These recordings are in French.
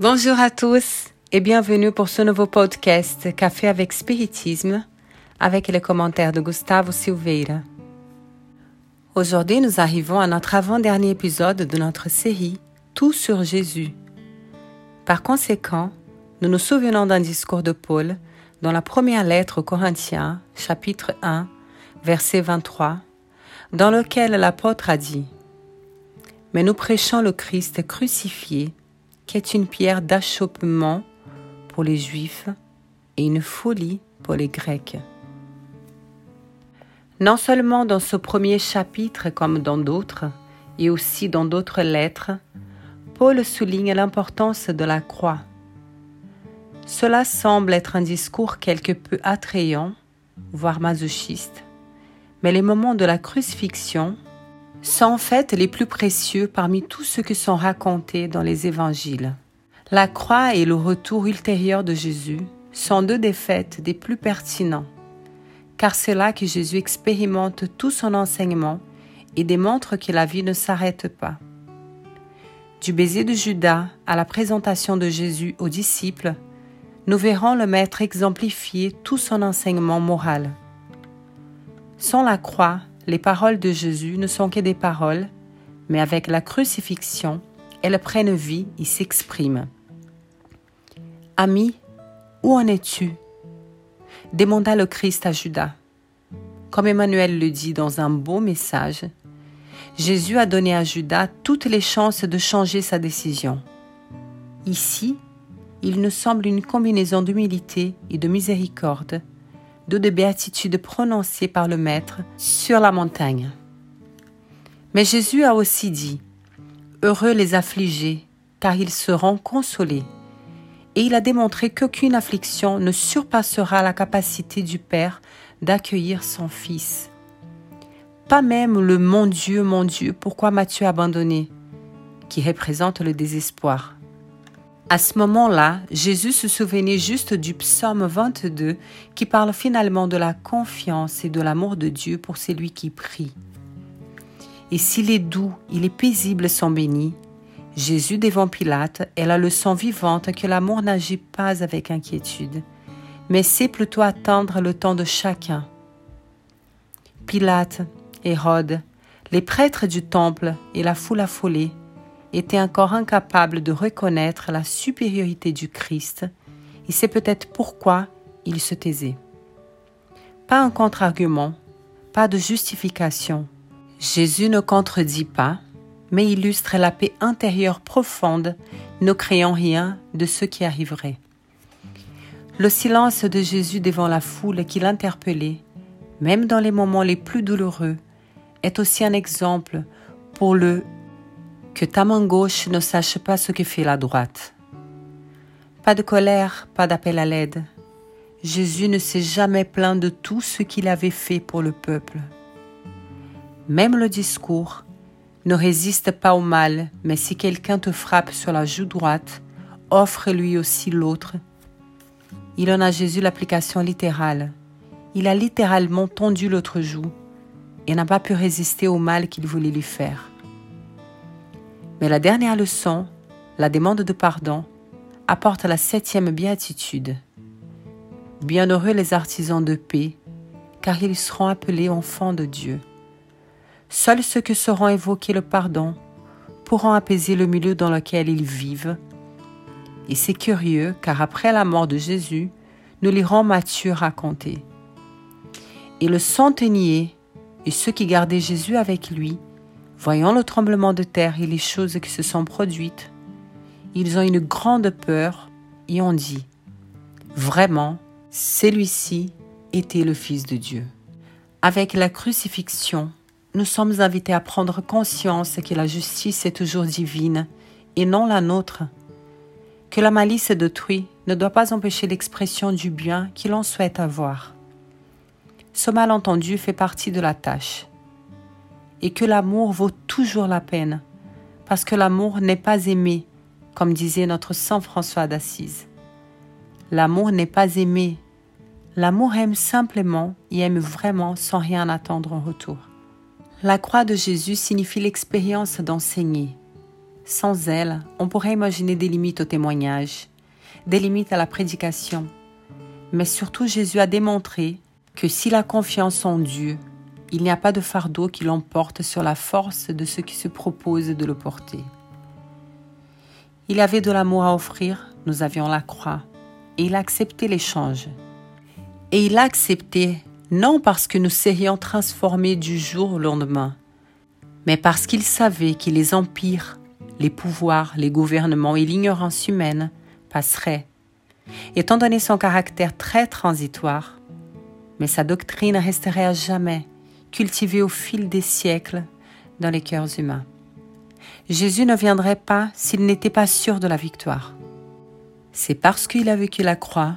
Bonjour à tous et bienvenue pour ce nouveau podcast Café avec Spiritisme avec les commentaires de Gustavo Silveira. Aujourd'hui, nous arrivons à notre avant-dernier épisode de notre série Tout sur Jésus. Par conséquent, nous nous souvenons d'un discours de Paul dans la première lettre aux Corinthiens, chapitre 1, verset 23, dans lequel l'apôtre a dit Mais nous prêchons le Christ crucifié qui est une pierre d'achoppement pour les Juifs et une folie pour les Grecs. Non seulement dans ce premier chapitre comme dans d'autres, et aussi dans d'autres lettres, Paul souligne l'importance de la croix. Cela semble être un discours quelque peu attrayant, voire masochiste, mais les moments de la crucifixion sont en fait les plus précieux parmi tous ceux qui sont racontés dans les évangiles. La croix et le retour ultérieur de Jésus sont deux des faits des plus pertinents, car c'est là que Jésus expérimente tout son enseignement et démontre que la vie ne s'arrête pas. Du baiser de Judas à la présentation de Jésus aux disciples, nous verrons le Maître exemplifier tout son enseignement moral. Sans la croix, les paroles de Jésus ne sont que des paroles, mais avec la crucifixion, elles prennent vie et s'expriment. Ami, où en es-tu? Demanda le Christ à Judas. Comme Emmanuel le dit dans un beau message, Jésus a donné à Judas toutes les chances de changer sa décision. Ici, il nous semble une combinaison d'humilité et de miséricorde de béatitudes prononcées par le Maître sur la montagne. Mais Jésus a aussi dit, Heureux les affligés, car ils seront consolés. Et il a démontré qu'aucune affliction ne surpassera la capacité du Père d'accueillir son Fils. Pas même le Mon Dieu, mon Dieu, pourquoi m'as-tu abandonné qui représente le désespoir. À ce moment-là, Jésus se souvenait juste du psaume 22 qui parle finalement de la confiance et de l'amour de Dieu pour celui qui prie. Et s'il est doux, il est paisible sont bénis, Jésus devant Pilate est la leçon vivante que l'amour n'agit pas avec inquiétude, mais sait plutôt attendre le temps de chacun. Pilate, Hérode, les prêtres du temple et la foule affolée était encore incapable de reconnaître la supériorité du Christ, et c'est peut-être pourquoi il se taisait. Pas un contre-argument, pas de justification. Jésus ne contredit pas, mais illustre la paix intérieure profonde, ne créant rien de ce qui arriverait. Le silence de Jésus devant la foule qui l'interpellait, même dans les moments les plus douloureux, est aussi un exemple pour le que ta main gauche ne sache pas ce que fait la droite. Pas de colère, pas d'appel à l'aide. Jésus ne s'est jamais plaint de tout ce qu'il avait fait pour le peuple. Même le discours ne résiste pas au mal, mais si quelqu'un te frappe sur la joue droite, offre lui aussi l'autre. Il en a Jésus l'application littérale. Il a littéralement tendu l'autre joue et n'a pas pu résister au mal qu'il voulait lui faire. Mais la dernière leçon, la demande de pardon, apporte la septième béatitude. Bienheureux les artisans de paix, car ils seront appelés enfants de Dieu. Seuls ceux qui sauront évoquer le pardon pourront apaiser le milieu dans lequel ils vivent. Et c'est curieux, car après la mort de Jésus, nous lirons Matthieu raconter. Et le centenier et ceux qui gardaient Jésus avec lui Voyant le tremblement de terre et les choses qui se sont produites, ils ont une grande peur et ont dit, Vraiment, celui-ci était le Fils de Dieu. Avec la crucifixion, nous sommes invités à prendre conscience que la justice est toujours divine et non la nôtre, que la malice d'autrui ne doit pas empêcher l'expression du bien qu'il en souhaite avoir. Ce malentendu fait partie de la tâche et que l'amour vaut toujours la peine, parce que l'amour n'est pas aimé, comme disait notre Saint François d'Assise. L'amour n'est pas aimé, l'amour aime simplement et aime vraiment sans rien attendre en retour. La croix de Jésus signifie l'expérience d'enseigner. Sans elle, on pourrait imaginer des limites au témoignage, des limites à la prédication. Mais surtout, Jésus a démontré que si la confiance en Dieu, il n'y a pas de fardeau qui l'emporte sur la force de ceux qui se proposent de le porter. Il avait de l'amour à offrir, nous avions la croix, et il a accepté l'échange. Et il a accepté non parce que nous serions transformés du jour au lendemain, mais parce qu'il savait que les empires, les pouvoirs, les gouvernements et l'ignorance humaine passeraient, étant donné son caractère très transitoire, mais sa doctrine resterait à jamais cultivée au fil des siècles dans les cœurs humains. Jésus ne viendrait pas s'il n'était pas sûr de la victoire. C'est parce qu'il a vécu la croix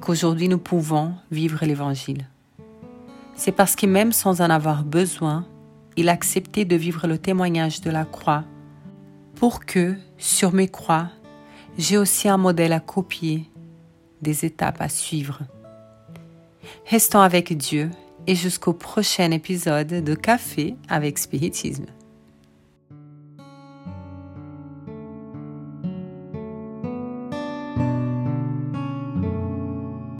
qu'aujourd'hui nous pouvons vivre l'Évangile. C'est parce que même sans en avoir besoin, il a accepté de vivre le témoignage de la croix pour que, sur mes croix, j'ai aussi un modèle à copier, des étapes à suivre. Restons avec Dieu et jusqu'au prochain épisode de Café avec Spiritisme.